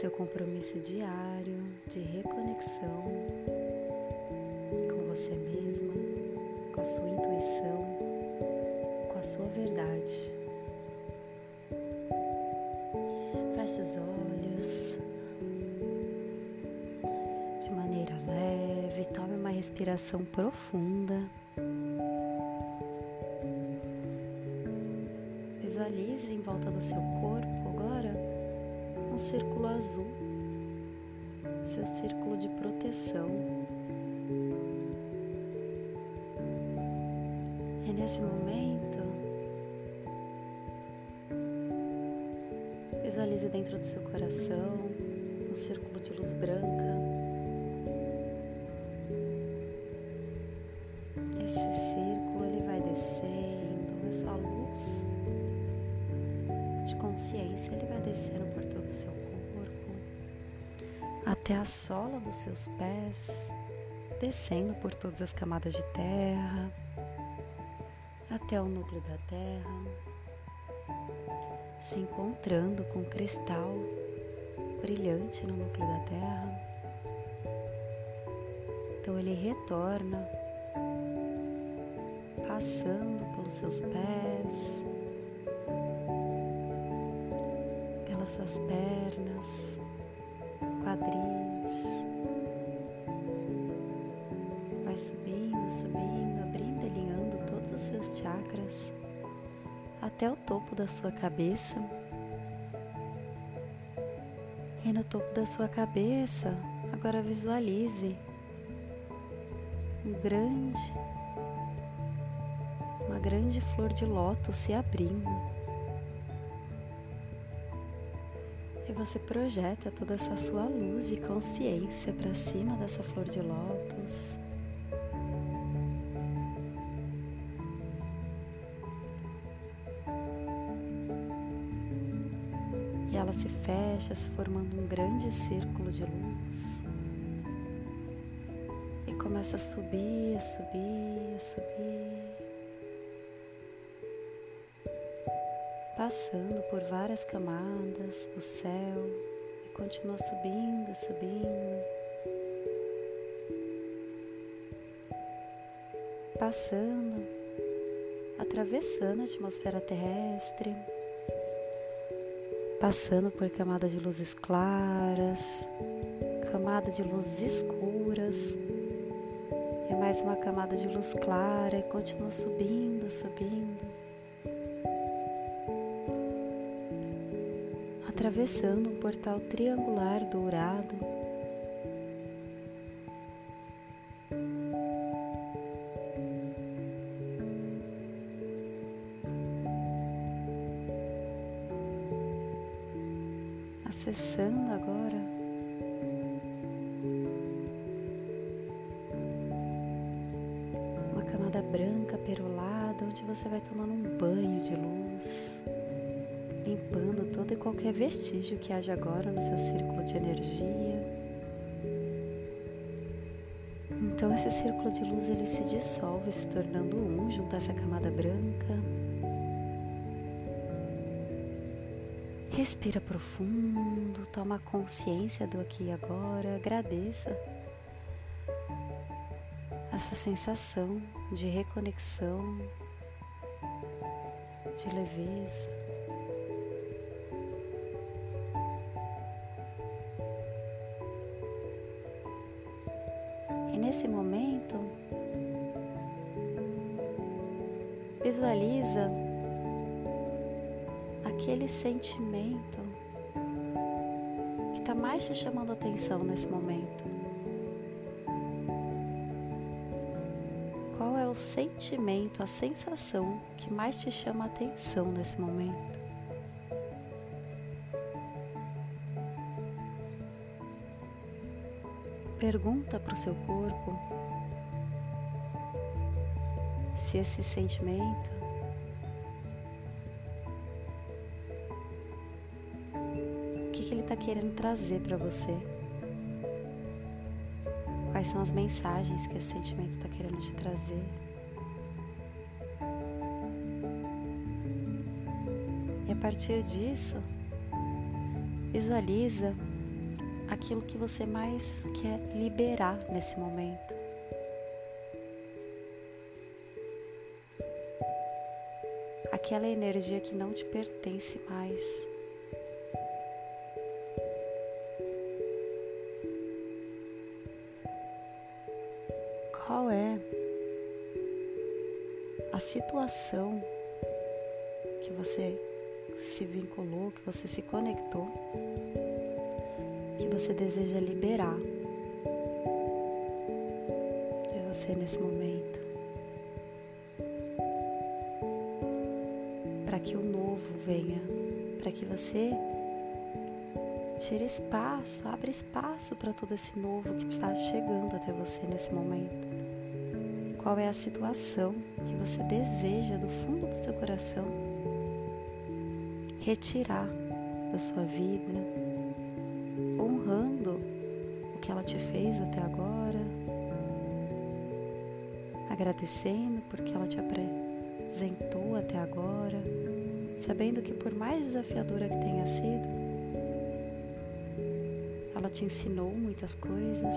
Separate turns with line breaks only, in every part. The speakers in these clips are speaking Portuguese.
seu compromisso diário de reconexão com você mesma, com a sua intuição, com a sua verdade. Feche os olhos de maneira leve, tome uma respiração profunda. Visualize em volta do seu corpo círculo azul, seu círculo de proteção. E nesse momento, visualize dentro do seu coração um círculo de luz branca. Seus pés, descendo por todas as camadas de terra, até o núcleo da terra, se encontrando com o cristal brilhante no núcleo da terra. Então ele retorna, passando pelos seus pés, pelas suas pernas, quadris. Até o topo da sua cabeça. E no topo da sua cabeça, agora visualize um grande, uma grande flor de lótus se abrindo. E você projeta toda essa sua luz de consciência para cima dessa flor de lótus. Se fecha, se formando um grande círculo de luz. E começa a subir, a subir, a subir. Passando por várias camadas do céu e continua subindo, subindo. Passando, atravessando a atmosfera terrestre passando por camada de luzes claras, camada de luzes escuras, e mais uma camada de luz clara e continua subindo, subindo, atravessando um portal triangular dourado. Camada branca perolada onde você vai tomando um banho de luz, limpando todo e qualquer vestígio que haja agora no seu círculo de energia. Então esse círculo de luz ele se dissolve, se tornando um junto a essa camada branca. Respira profundo, toma consciência do aqui e agora, agradeça essa sensação de reconexão, de leveza. E nesse momento, visualiza aquele sentimento que está mais te chamando atenção nesse momento. É o sentimento, a sensação que mais te chama a atenção nesse momento? Pergunta para o seu corpo se esse sentimento o que, que ele está querendo trazer para você. Quais são as mensagens que esse sentimento está querendo te trazer? E a partir disso, visualiza aquilo que você mais quer liberar nesse momento. Aquela energia que não te pertence mais. Situação que você se vinculou, que você se conectou, que você deseja liberar de você nesse momento. Para que o novo venha, para que você tire espaço, abra espaço para todo esse novo que está chegando até você nesse momento. Qual é a situação que você deseja do fundo do seu coração retirar da sua vida, honrando o que ela te fez até agora, agradecendo porque ela te apresentou até agora, sabendo que por mais desafiadora que tenha sido, ela te ensinou muitas coisas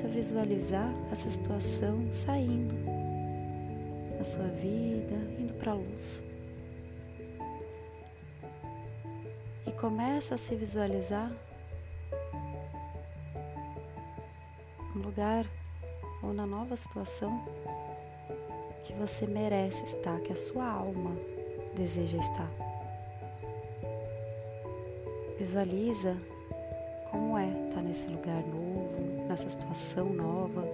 Tenta visualizar essa situação saindo da sua vida, indo para a luz. E começa a se visualizar no lugar ou na nova situação que você merece estar, que a sua alma deseja estar. Visualiza como é estar nesse lugar novo, nessa situação nova,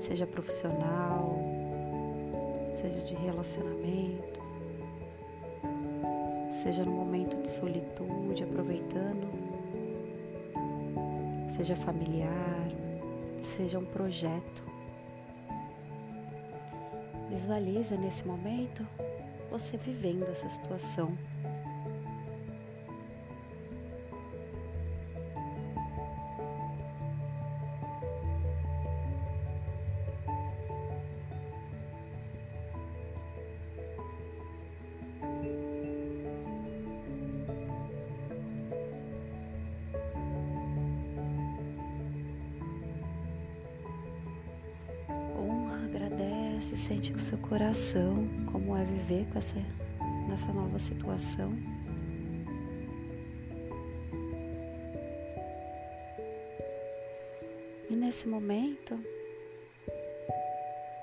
seja profissional, seja de relacionamento, seja no momento de solitude, aproveitando, seja familiar, seja um projeto. Visualiza nesse momento você vivendo essa situação se sente com seu coração, como é viver com essa, nessa nova situação. E nesse momento,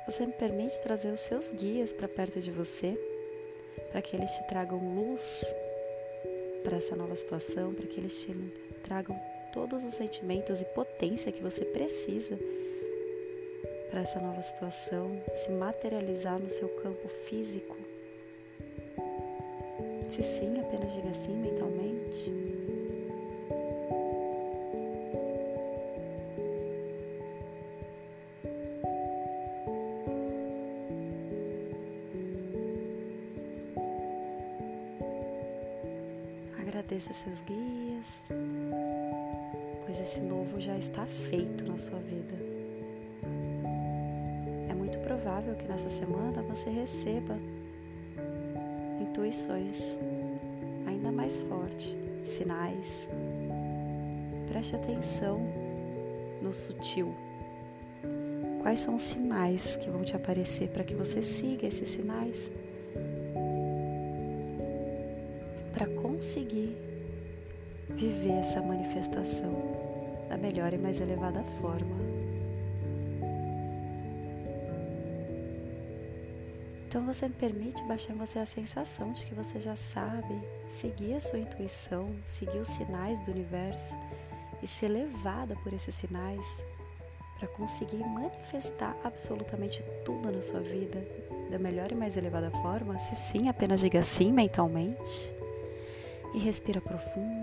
você me permite trazer os seus guias para perto de você, para que eles te tragam luz para essa nova situação, para que eles te tragam todos os sentimentos e potência que você precisa para essa nova situação se materializar no seu campo físico? Se sim, apenas diga sim mentalmente. Agradeça seus guias, pois esse novo já está feito na sua vida provável que nessa semana você receba intuições ainda mais fortes, sinais. Preste atenção no sutil. Quais são os sinais que vão te aparecer para que você siga esses sinais? Para conseguir viver essa manifestação da melhor e mais elevada forma. Então você permite baixar em você a sensação de que você já sabe seguir a sua intuição, seguir os sinais do universo e ser levada por esses sinais para conseguir manifestar absolutamente tudo na sua vida da melhor e mais elevada forma. Se sim, apenas diga sim mentalmente e respira profundo.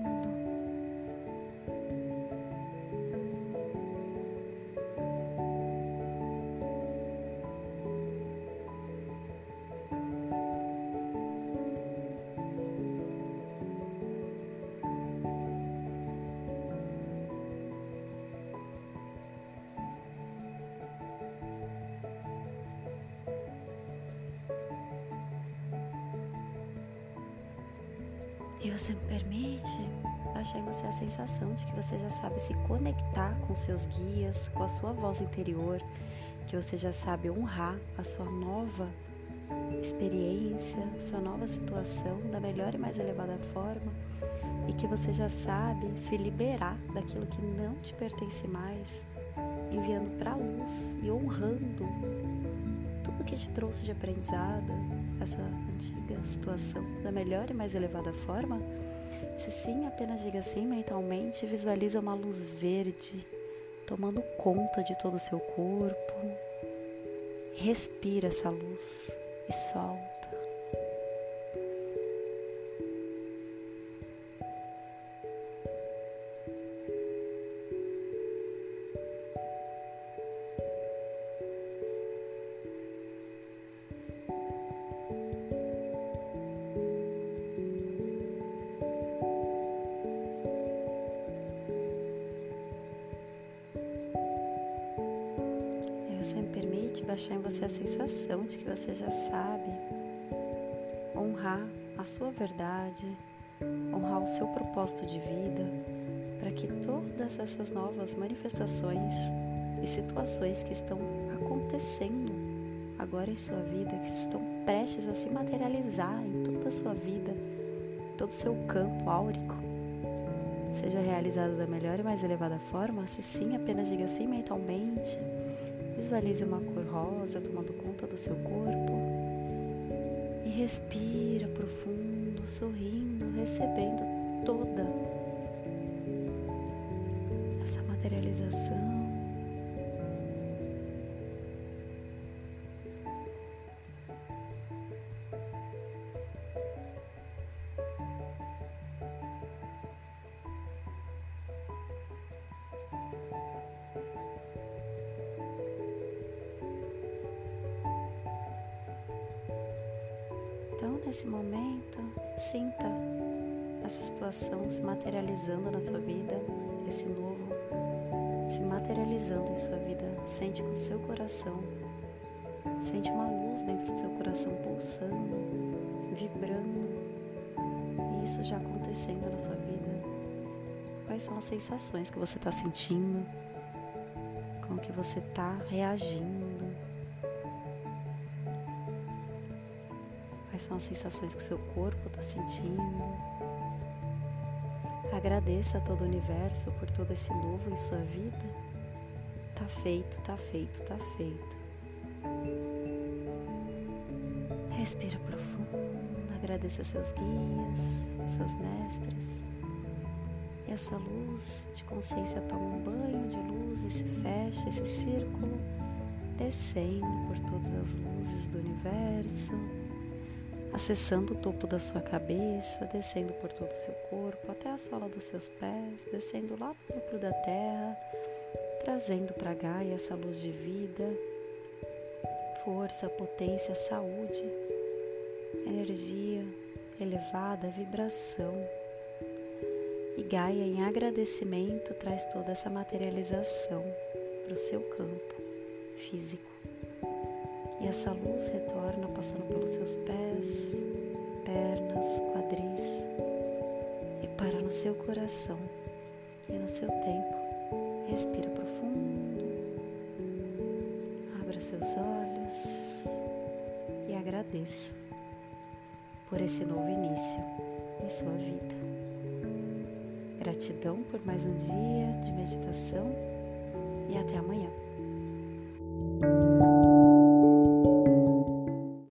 Você me permite? Baixar em você a sensação de que você já sabe se conectar com seus guias, com a sua voz interior, que você já sabe honrar a sua nova experiência, sua nova situação da melhor e mais elevada forma e que você já sabe se liberar daquilo que não te pertence mais, enviando para luz e honrando tudo que te trouxe de aprendizado, essa antiga situação da melhor e mais elevada forma. Se sim, apenas diga sim mentalmente, visualiza uma luz verde tomando conta de todo o seu corpo. Respira essa luz e solta. Baixar em você a sensação de que você já sabe honrar a sua verdade, honrar o seu propósito de vida, para que todas essas novas manifestações e situações que estão acontecendo agora em sua vida, que estão prestes a se materializar em toda a sua vida, todo o seu campo áurico, seja realizado da melhor e mais elevada forma, se sim, apenas diga sim mentalmente Visualize uma cor rosa tomando conta do seu corpo. E respira profundo, sorrindo, recebendo toda Nesse momento, sinta essa situação se materializando na sua vida, esse novo se materializando em sua vida. Sente com o seu coração, sente uma luz dentro do seu coração pulsando, vibrando, e isso já acontecendo na sua vida. Quais são as sensações que você está sentindo? Como que você está reagindo? São as sensações que o seu corpo está sentindo? Agradeça a todo o universo por todo esse novo em sua vida. Tá feito, tá feito, tá feito. Respira profundo, agradeça seus guias, seus mestres. E essa luz de consciência toma um banho de luz e se fecha esse círculo, descendo por todas as luzes do universo acessando o topo da sua cabeça, descendo por todo o seu corpo, até a sola dos seus pés, descendo lá no núcleo da terra, trazendo para Gaia essa luz de vida, força, potência, saúde, energia elevada, vibração. E Gaia, em agradecimento, traz toda essa materialização para o seu campo físico. E essa luz retorna passando pelos seus pés, pernas, quadris e para no seu coração e no seu tempo. Respira profundo, abra seus olhos e agradeça por esse novo início em sua vida. Gratidão por mais um dia de meditação e até amanhã.